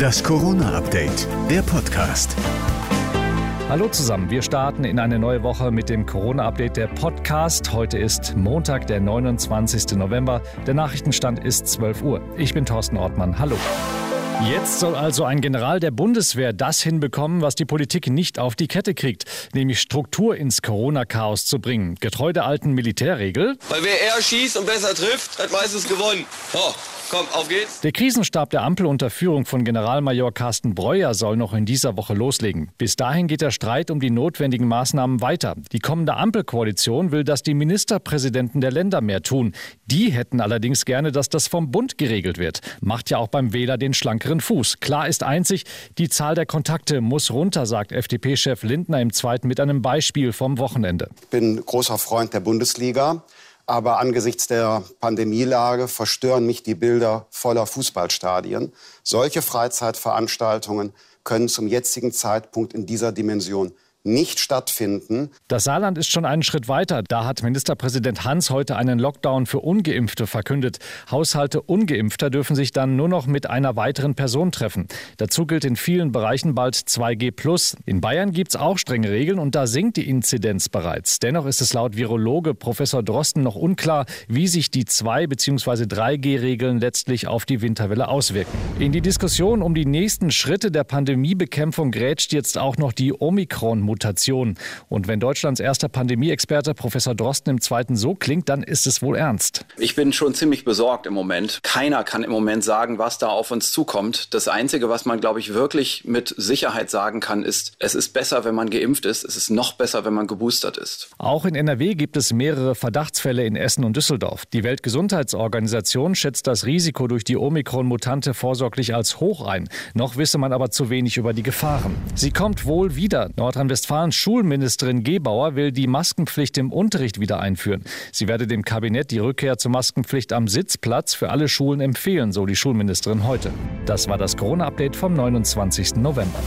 Das Corona-Update, der Podcast. Hallo zusammen, wir starten in eine neue Woche mit dem Corona-Update der Podcast. Heute ist Montag, der 29. November. Der Nachrichtenstand ist 12 Uhr. Ich bin Thorsten Ortmann. Hallo. Jetzt soll also ein General der Bundeswehr das hinbekommen, was die Politik nicht auf die Kette kriegt, nämlich Struktur ins Corona-Chaos zu bringen. Getreu der alten Militärregel. Weil wer eher schießt und besser trifft, hat meistens gewonnen. Oh. Komm, auf geht's. Der Krisenstab der Ampel unter Führung von Generalmajor Carsten Breuer soll noch in dieser Woche loslegen. Bis dahin geht der Streit um die notwendigen Maßnahmen weiter. Die kommende Ampelkoalition will, dass die Ministerpräsidenten der Länder mehr tun. Die hätten allerdings gerne, dass das vom Bund geregelt wird. Macht ja auch beim Wähler den schlankeren Fuß. Klar ist einzig, die Zahl der Kontakte muss runter, sagt FDP-Chef Lindner im Zweiten mit einem Beispiel vom Wochenende. Ich bin großer Freund der Bundesliga. Aber angesichts der Pandemielage verstören mich die Bilder voller Fußballstadien. Solche Freizeitveranstaltungen können zum jetzigen Zeitpunkt in dieser Dimension nicht stattfinden. Das Saarland ist schon einen Schritt weiter. Da hat Ministerpräsident Hans heute einen Lockdown für ungeimpfte verkündet. Haushalte ungeimpfter dürfen sich dann nur noch mit einer weiteren Person treffen. Dazu gilt in vielen Bereichen bald 2G+. In Bayern gibt es auch strenge Regeln und da sinkt die Inzidenz bereits. Dennoch ist es laut Virologe Professor Drosten noch unklar, wie sich die 2 bzw. 3G-Regeln letztlich auf die Winterwelle auswirken. In die Diskussion um die nächsten Schritte der Pandemiebekämpfung grätscht jetzt auch noch die Omikron Mutation. Und wenn Deutschlands erster Pandemieexperte Professor Drosten im zweiten so klingt, dann ist es wohl ernst. Ich bin schon ziemlich besorgt im Moment. Keiner kann im Moment sagen, was da auf uns zukommt. Das Einzige, was man, glaube ich, wirklich mit Sicherheit sagen kann, ist, es ist besser, wenn man geimpft ist. Es ist noch besser, wenn man geboostert ist. Auch in NRW gibt es mehrere Verdachtsfälle in Essen und Düsseldorf. Die Weltgesundheitsorganisation schätzt das Risiko durch die Omikron-Mutante vorsorglich als hoch ein. Noch wisse man aber zu wenig über die Gefahren. Sie kommt wohl wieder. Nordrhein-Westfalen Nordrhein-Westfalens Schulministerin Gebauer will die Maskenpflicht im Unterricht wieder einführen. Sie werde dem Kabinett die Rückkehr zur Maskenpflicht am Sitzplatz für alle Schulen empfehlen, so die Schulministerin heute. Das war das Corona-Update vom 29. November.